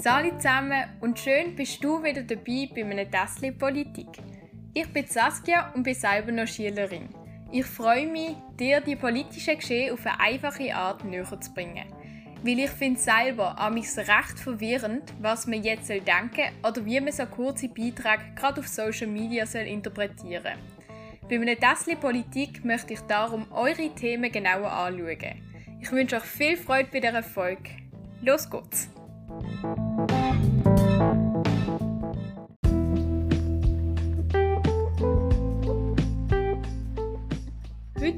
Salut zusammen und schön bist du wieder dabei bei einem Tässchen Politik. Ich bin Saskia und bin selber noch Schülerin. Ich freue mich, dir die politischen Geschehen auf eine einfache Art näher zu bringen. Weil ich finde selber amigs recht verwirrend, was man jetzt soll denken oder wie man so kurze Beiträge gerade auf Social Media soll interpretieren Bei einem Tässchen Politik möchte ich darum eure Themen genauer anschauen. Ich wünsche euch viel Freude bei dieser Folge. Los geht's! Heute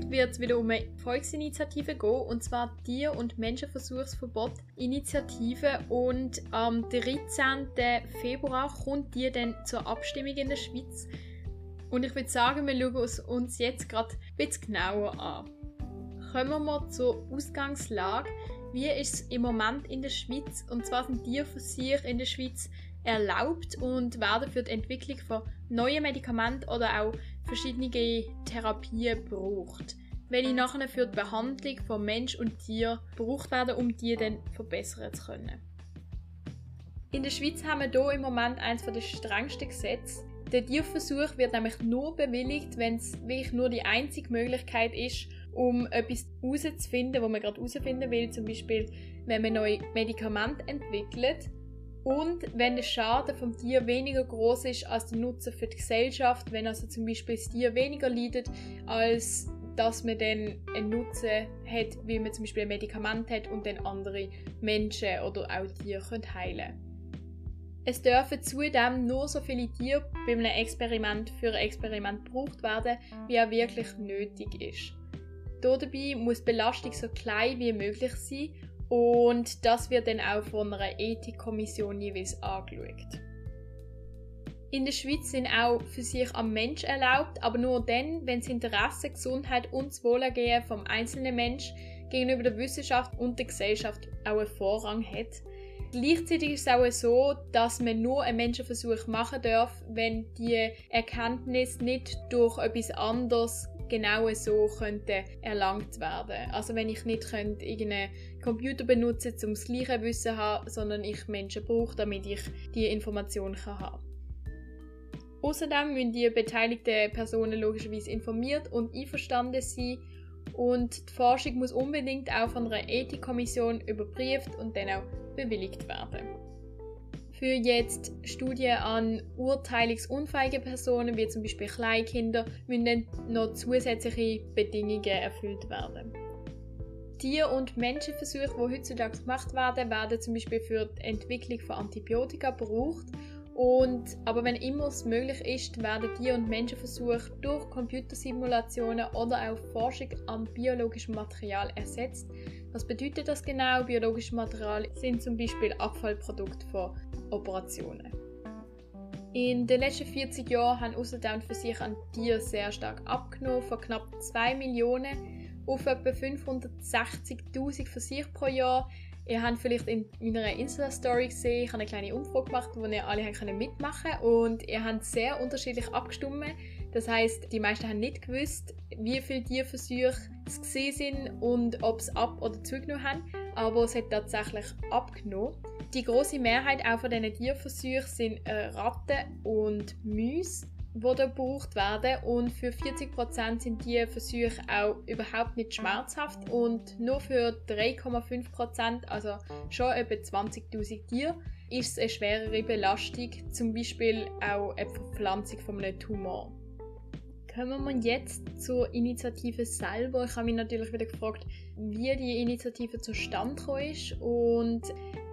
wird es wieder um eine Volksinitiative gehen, und zwar Tier- und Menschenversuchsverbot Initiative. Und am 13. Februar kommt die dann zur Abstimmung in der Schweiz. Und ich würde sagen, wir schauen es uns jetzt gerade ein bisschen genauer an. Kommen wir zur Ausgangslage. Wie ist es im Moment in der Schweiz? Und zwar sind Tierversuche in der Schweiz erlaubt und werden für die Entwicklung von neuen Medikamenten oder auch verschiedene Therapien gebraucht, welche nachher für die Behandlung von Mensch und Tier gebraucht werden, um die dann verbessern zu können. In der Schweiz haben wir hier im Moment eines der strengsten Gesetze. Der Tierversuch wird nämlich nur bewilligt, wenn es wirklich nur die einzige Möglichkeit ist, um etwas herauszufinden, was man gerade herausfinden will. Zum Beispiel, wenn man neue Medikamente entwickelt und wenn der Schaden vom Tier weniger groß ist als der Nutzen für die Gesellschaft, wenn also zum Beispiel das Tier weniger leidet, als dass man dann einen Nutzen hat, wie man zum Beispiel ein Medikament hat und dann andere Menschen oder auch Tiere können heilen Es dürfen zudem nur so viele Tiere bei einem Experiment für ein Experiment gebraucht werden, wie auch wirklich nötig ist. Dabei muss die Belastung so klein wie möglich sein und das wird dann auch von einer Ethikkommission jeweils angeschaut. In der Schweiz sind auch für sich am Mensch erlaubt, aber nur dann, wenn das Interesse, Gesundheit und das Wohlergehen vom einzelnen Mensch gegenüber der Wissenschaft und der Gesellschaft auch einen Vorrang hat. Gleichzeitig ist es auch so, dass man nur einen Menschenversuch machen darf, wenn die Erkenntnis nicht durch etwas anderes genau so könnte erlangt werden. Also wenn ich nicht könnte irgendeinen Computer benutzen, um das gleiche Wissen zu haben, sondern ich Menschen brauche, damit ich die Information kann haben. Außerdem müssen die beteiligten Personen logischerweise informiert und einverstanden sein und die Forschung muss unbedingt auch von einer Ethikkommission überprüft und dann auch bewilligt werden für jetzt Studien an urteilungsunfähigen Personen, wie zum Beispiel Kleinkinder, müssen noch zusätzliche Bedingungen erfüllt werden. Tier- und Menschenversuche, die heutzutage gemacht werden, werden zum Beispiel für die Entwicklung von Antibiotika gebraucht und, aber wenn immer es möglich ist, werden Tier- und Menschenversuche durch Computersimulationen oder auch Forschung am biologischen Material ersetzt. Was bedeutet das genau? Biologische Material sind zum Beispiel Abfallprodukte von Operationen. In den letzten 40 Jahren haben außerdem für sich an Tieren sehr stark abgenommen, von knapp 2 Millionen auf etwa 560.000 Versuche pro Jahr Ihr habt vielleicht in meiner Insta-Story gesehen, ich habe eine kleine Umfrage gemacht, wo ihr alle können mitmachen und ihr habt sehr unterschiedlich abgestimmt. Das heißt, die meisten haben nicht gewusst, wie viele Tierversuche es sind und ob es ab- oder zugenommen haben, aber es hat tatsächlich abgenommen. Die große Mehrheit auch von diesen Tierversuchen sind äh, Ratten und Mäuse die gebraucht werden und für 40% sind die Versuche auch überhaupt nicht schmerzhaft und nur für 3,5%, also schon etwa 20.000 Tiere, ist es eine schwerere Belastung, zum Beispiel auch eine Verpflanzung von einem Tumor. Kommen wir jetzt zur Initiative selber. Ich habe mich natürlich wieder gefragt, wie die Initiative zustande gekommen ist und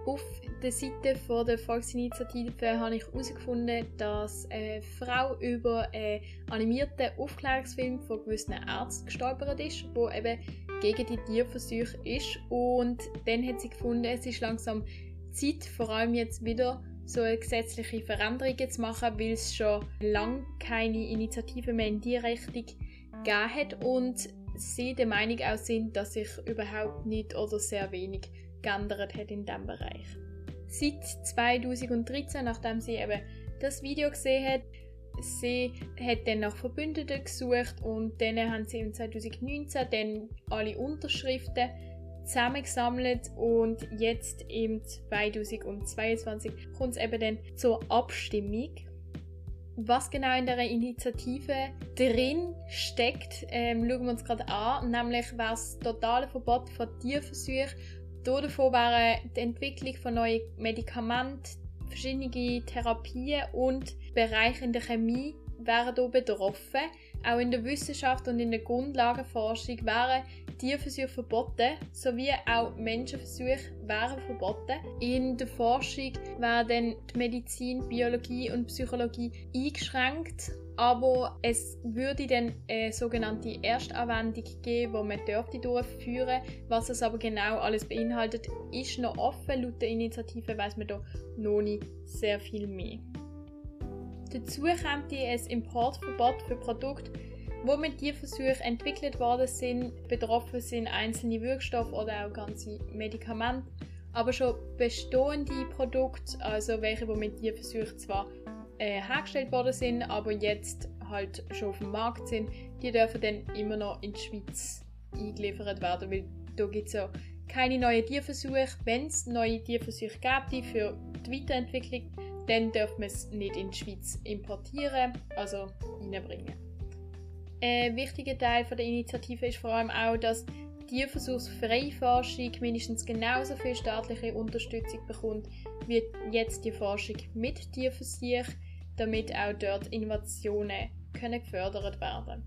auf der Seite von der Volksinitiative habe ich herausgefunden, dass eine Frau über einen animierten Aufklärungsfilm von gewissen Ärzten gestolpert ist, wo eben gegen die Tierversuche ist. Und dann hat sie gefunden, es ist langsam Zeit, vor allem jetzt wieder so eine gesetzliche Veränderung zu machen, weil es schon lange keine Initiative mehr in die Richtung gegeben hat und sie der Meinung auch sind, dass sich überhaupt nicht oder sehr wenig geändert hat in diesem Bereich. Seit 2013, nachdem sie eben das Video gesehen hat, sie hat dann nach Verbündeten gesucht und dann haben sie im 2019 dann alle Unterschriften zusammengesammelt und jetzt im 2022 kommt es eben dann zur Abstimmung. Was genau in der Initiative drin steckt, ähm, schauen wir uns gerade an. Nämlich wäre das totale Verbot von Tierversuchen. Davon wäre die Entwicklung von neuen Medikamenten, verschiedene Therapien und Bereiche in der Chemie wären hier betroffen. Auch in der Wissenschaft und in der Grundlagenforschung wären Tierversuche verboten, sowie auch Menschenversuche wären verboten. In der Forschung werden die Medizin, Biologie und Psychologie eingeschränkt, aber es würde dann eine sogenannte Erstanwendung geben, die man dürfte durchführen Was es aber genau alles beinhaltet, ist noch offen. Laut der Initiative weiß man da noch nicht sehr viel mehr. Dazu kommt ein Importverbot für Produkte, wo mit Tierversuchen entwickelt worden sind. Betroffen sind einzelne Wirkstoffe oder auch ganze Medikamente. Aber schon bestehende Produkte, also welche, wo mit Tierversuchen zwar äh, hergestellt worden sind, aber jetzt halt schon auf dem Markt sind, die dürfen dann immer noch in die Schweiz eingeliefert werden, weil da gibt es ja keine neuen Tierversuche. Wenn es neue Tierversuche gäbe für die Weiterentwicklung, dann dürfen wir es nicht in die Schweiz importieren, also reinbringen. Ein wichtiger Teil der Initiative ist vor allem auch, dass tierversuchsfreie Forschung mindestens genauso viel staatliche Unterstützung bekommt wie jetzt die Forschung mit Tierversuch, damit auch dort Innovationen können gefördert werden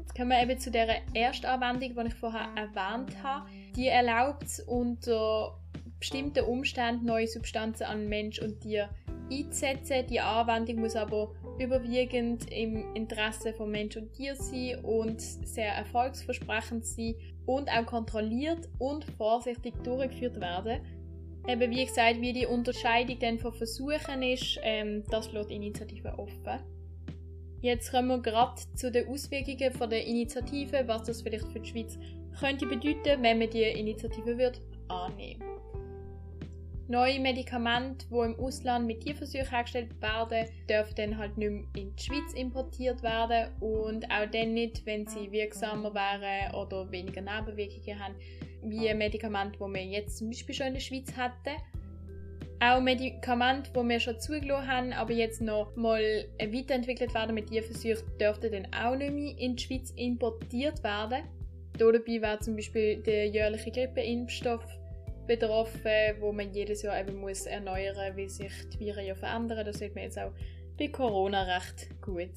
Jetzt kommen wir eben zu der Erstanwendung, die ich vorher erwähnt habe. Die erlaubt unter bestimmten Umständen neue Substanzen an Mensch und Tier einzusetzen. Die Anwendung muss aber überwiegend im Interesse von Mensch und Tier sein und sehr erfolgsversprechend sein und auch kontrolliert und vorsichtig durchgeführt werden. Eben wie gesagt, wie die Unterscheidung dann von Versuchen ist, ähm, das lässt die Initiative offen. Jetzt kommen wir gerade zu den Auswirkungen von der Initiative, was das vielleicht für die Schweiz könnte bedeuten, wenn man die Initiative wird annehmen. Neue Medikamente, die im Ausland mit Tierversuchen hergestellt werden, dürfen dann halt nicht mehr in die Schweiz importiert werden und auch dann nicht, wenn sie wirksamer wären oder weniger Nebenwirkungen haben, wie Medikamente, die wir jetzt zum Beispiel schon in der Schweiz hätten. Auch Medikamente, die wir schon zugelassen haben, aber jetzt noch mal weiterentwickelt werden mit Tierversuchen, dürften dann auch nicht mehr in die Schweiz importiert werden. Dabei wäre zum Beispiel der jährliche Grippeimpfstoff betroffen, wo man jedes Jahr eben muss erneuern, wie sich die Viren ja verändern. Das sieht man jetzt auch bei Corona recht gut.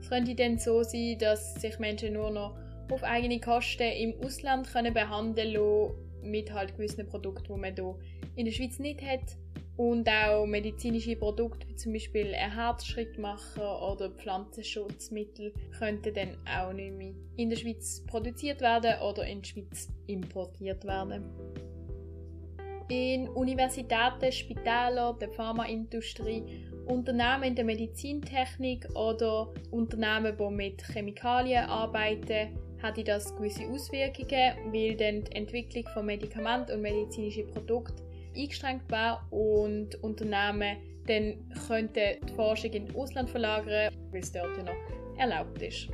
Es könnte dann so sein, dass sich Menschen nur noch auf eigene Kosten im Ausland können behandeln können mit halt gewissen Produkten, die man hier in der Schweiz nicht hat. Und auch medizinische Produkte, wie zum Beispiel ein Herzschrittmacher oder Pflanzenschutzmittel, könnten dann auch nicht mehr in der Schweiz produziert werden oder in die Schweiz importiert werden. In Universitäten, Spitälern, der Pharmaindustrie, Unternehmen in der Medizintechnik oder Unternehmen, die mit Chemikalien arbeiten, hatte das gewisse Auswirkungen, weil dann die Entwicklung von Medikamenten und medizinischen Produkten eingeschränkt war und Unternehmen dann könnten die Forschung in Ausland verlagern, weil es dort ja noch erlaubt ist.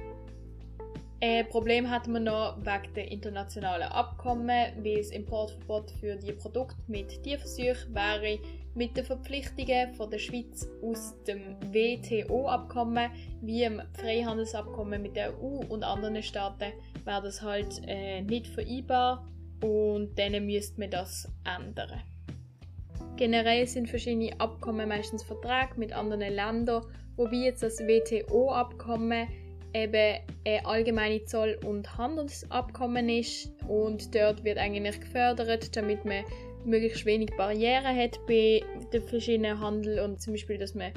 Ein Problem hat man noch wegen der internationalen Abkommen, weil das Importverbot für die Produkte mit Tierversuchen wäre mit den Verpflichtungen von der Schweiz aus dem WTO-Abkommen wie dem Freihandelsabkommen mit der EU und anderen Staaten wäre das halt äh, nicht vereinbar und dann müsste man das ändern. Generell sind verschiedene Abkommen meistens Verträge mit anderen Ländern, wobei jetzt das WTO-Abkommen eben ein allgemeines Zoll- und Handelsabkommen ist und dort wird eigentlich gefördert, damit man möglichst wenig Barrieren hat bei den verschiedenen Handel und zum Beispiel, dass man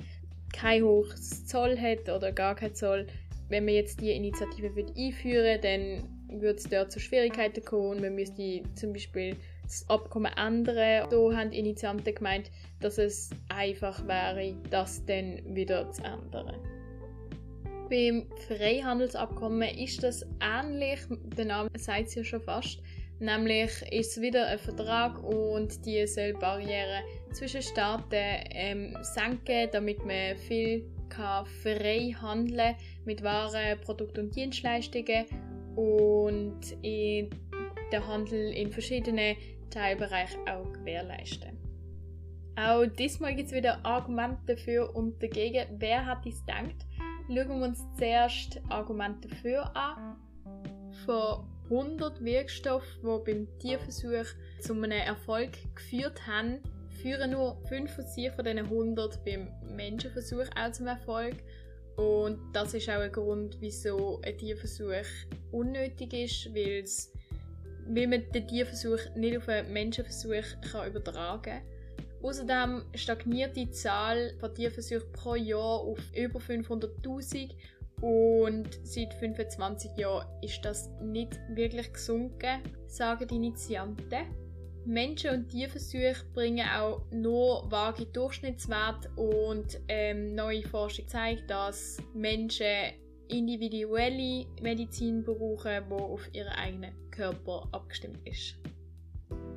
kein hohes Zoll hat oder gar kein Zoll. Wenn man jetzt die Initiative einführen dann würde es dort zu Schwierigkeiten kommen man müsste zum Beispiel das Abkommen ändern. Da haben die Initianten gemeint, dass es einfach wäre, das dann wieder zu ändern. Beim Freihandelsabkommen ist das ähnlich, der Name sagt es ja schon fast. Nämlich ist es wieder ein Vertrag und die soll Barrieren zwischen Staaten ähm, senken, damit man viel kann frei handeln mit Waren, Produkten und Dienstleistungen. Und in den Handel in verschiedenen Teilbereichen auch gewährleisten. Auch diesmal gibt es wieder Argumente dafür und dagegen. Wer hat dies gedacht? Schauen wir uns zuerst Argumente dafür an. Von 100 Wirkstoffen, die beim Tierversuch zu einem Erfolg geführt haben, führen nur 5 von diesen 100 beim Menschenversuch auch zum Erfolg. Und das ist auch ein Grund, wieso ein Tierversuch unnötig ist, weil man den Tierversuch nicht auf einen Menschenversuch kann übertragen kann. Außerdem stagniert die Zahl von Tierversuchen pro Jahr auf über 500.000 und seit 25 Jahren ist das nicht wirklich gesunken, sagen die Initianten. Menschen- und Tierversuche bringen auch nur vage Durchschnittswerte und ähm, neue Forschung zeigt, dass Menschen individuelle Medizin brauchen, die auf ihren eigenen Körper abgestimmt ist.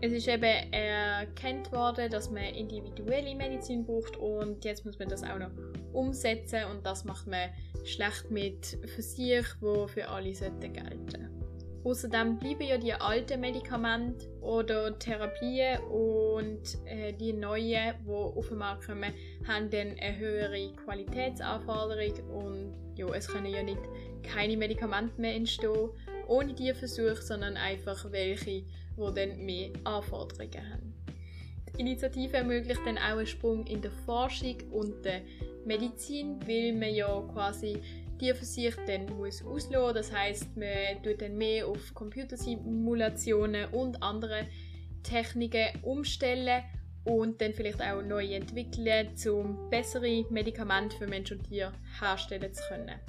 Es ist eben erkannt worden, dass man individuelle Medizin braucht und jetzt muss man das auch noch umsetzen und das macht man schlecht mit Versuchen, die für alle gelten sollten. Außerdem bleiben ja die alten Medikamente oder Therapien und äh, die neuen, die auf den Markt kommen, haben dann eine höhere Qualitätsanforderung und ja, es können ja nicht keine Medikamente mehr entstehen ohne die Versuche, sondern einfach welche, die dann mehr Anforderungen haben. Die Initiative ermöglicht dann auch einen Sprung in der Forschung und der Medizin, weil man ja quasi die Versuche dann muss auslassen. Das heißt, man tut dann mehr auf Computersimulationen und andere Techniken umstellen und dann vielleicht auch neu entwickeln, um bessere Medikamente für Mensch und Tier herstellen zu können.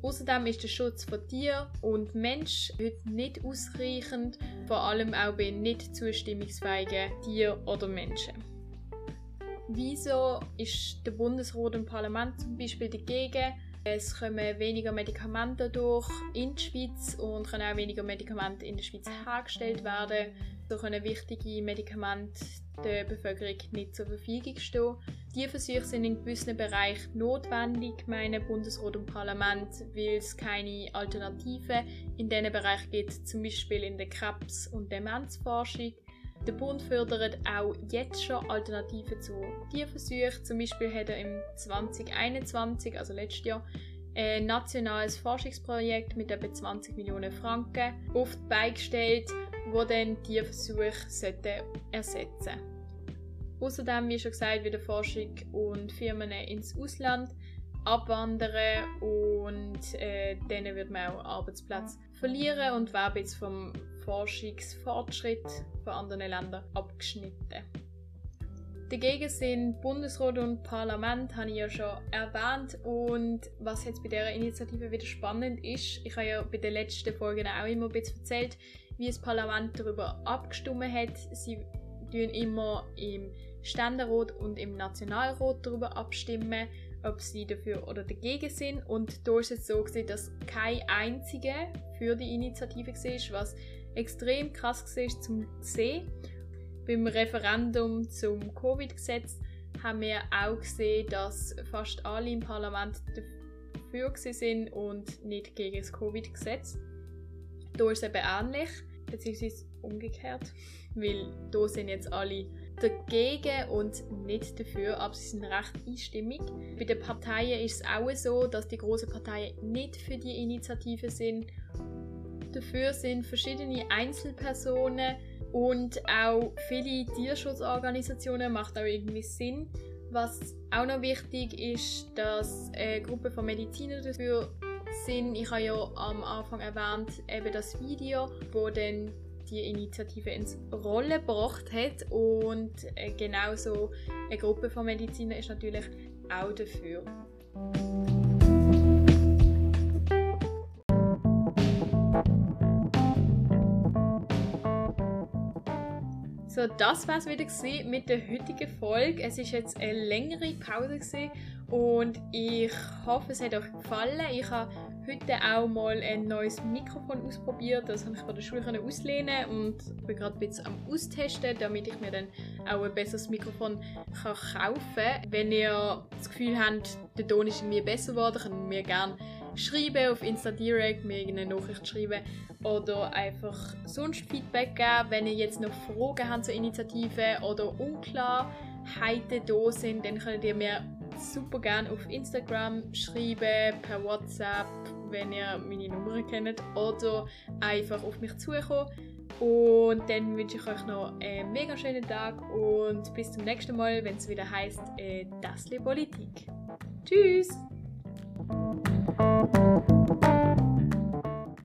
Außerdem ist der Schutz von Tier und Mensch heute nicht ausreichend, vor allem auch bei nicht zustimmungsfähigen Tieren oder Menschen. Wieso ist der Bundesrat und Parlament zum Beispiel dagegen? Es kommen weniger Medikamente durch in die Schweiz und können auch weniger Medikamente in der Schweiz hergestellt werden. So können wichtige Medikamente der Bevölkerung nicht zur Verfügung stehen. Diese Versuche sind in gewissen Bereichen notwendig, meine Bundesrat und Parlament, weil es keine Alternativen in diesen Bereich gibt, zum Beispiel in der Krebs- und Demenzforschung. Der Bund fördert auch jetzt schon Alternativen zu Tierversuchen. Zum Beispiel hat er im 2021, also letztes Jahr, ein nationales Forschungsprojekt mit etwa 20 Millionen Franken auf die Beine gestellt, wo dann Tierversuche ersetzen sollten. Außerdem, wie schon gesagt, wieder Forschung und Firmen ins Ausland abwandern und äh, denen wird man auch Arbeitsplätze verlieren und werden jetzt vom Forschungsfortschritt von anderen Ländern abgeschnitten. Dagegen sind Bundesrat und Parlament, habe ich ja schon erwähnt. Und was jetzt bei dieser Initiative wieder spannend ist, ich habe ja bei den letzten Folgen auch immer ein bisschen erzählt, wie das Parlament darüber abgestimmt hat. Sie tun immer im Ständerat und im Nationalrat darüber abstimmen, ob sie dafür oder dagegen sind. Und da ist es so gewesen, dass kein einziger für die Initiative war, was extrem krass war zum sehen. Beim Referendum zum Covid-Gesetz haben wir auch gesehen, dass fast alle im Parlament dafür sind und nicht gegen das Covid-Gesetz. Da ist es eben ähnlich, beziehungsweise umgekehrt, weil da sind jetzt alle dagegen und nicht dafür, aber sie sind recht einstimmig. Bei den Parteien ist es auch so, dass die großen Parteien nicht für die Initiative sind Dafür sind verschiedene Einzelpersonen und auch viele Tierschutzorganisationen macht auch irgendwie Sinn. Was auch noch wichtig ist, dass eine Gruppe von Medizinern dafür sind. Ich habe ja am Anfang erwähnt, eben das Video, wo dann die Initiative ins Rollen gebracht hat und äh, genauso eine Gruppe von Medizinern ist natürlich auch dafür. So, das war es wieder mit der heutigen Folge. Es ist jetzt eine längere Pause und ich hoffe, es hat euch gefallen. Ich habe heute auch mal ein neues Mikrofon ausprobiert. Das habe ich von der Schule auslehnen und bin gerade ein bisschen am Austesten, damit ich mir dann auch ein besseres Mikrofon kann kaufen kann. Wenn ihr das Gefühl habt, der Ton ist irgendwie besser geworden, könnt ihr mir gerne schreiben, auf Insta Direct, mir eine Nachricht schreiben oder einfach sonst Feedback geben. Wenn ihr jetzt noch Fragen habt zur Initiative oder Unklarheiten da sind, dann könnt ihr mir super gerne auf Instagram schreiben, per WhatsApp, wenn ihr meine Nummer kennt, oder einfach auf mich zukommen. Und dann wünsche ich euch noch einen mega schönen Tag und bis zum nächsten Mal, wenn es wieder heißt äh, Das Politik. Tschüss!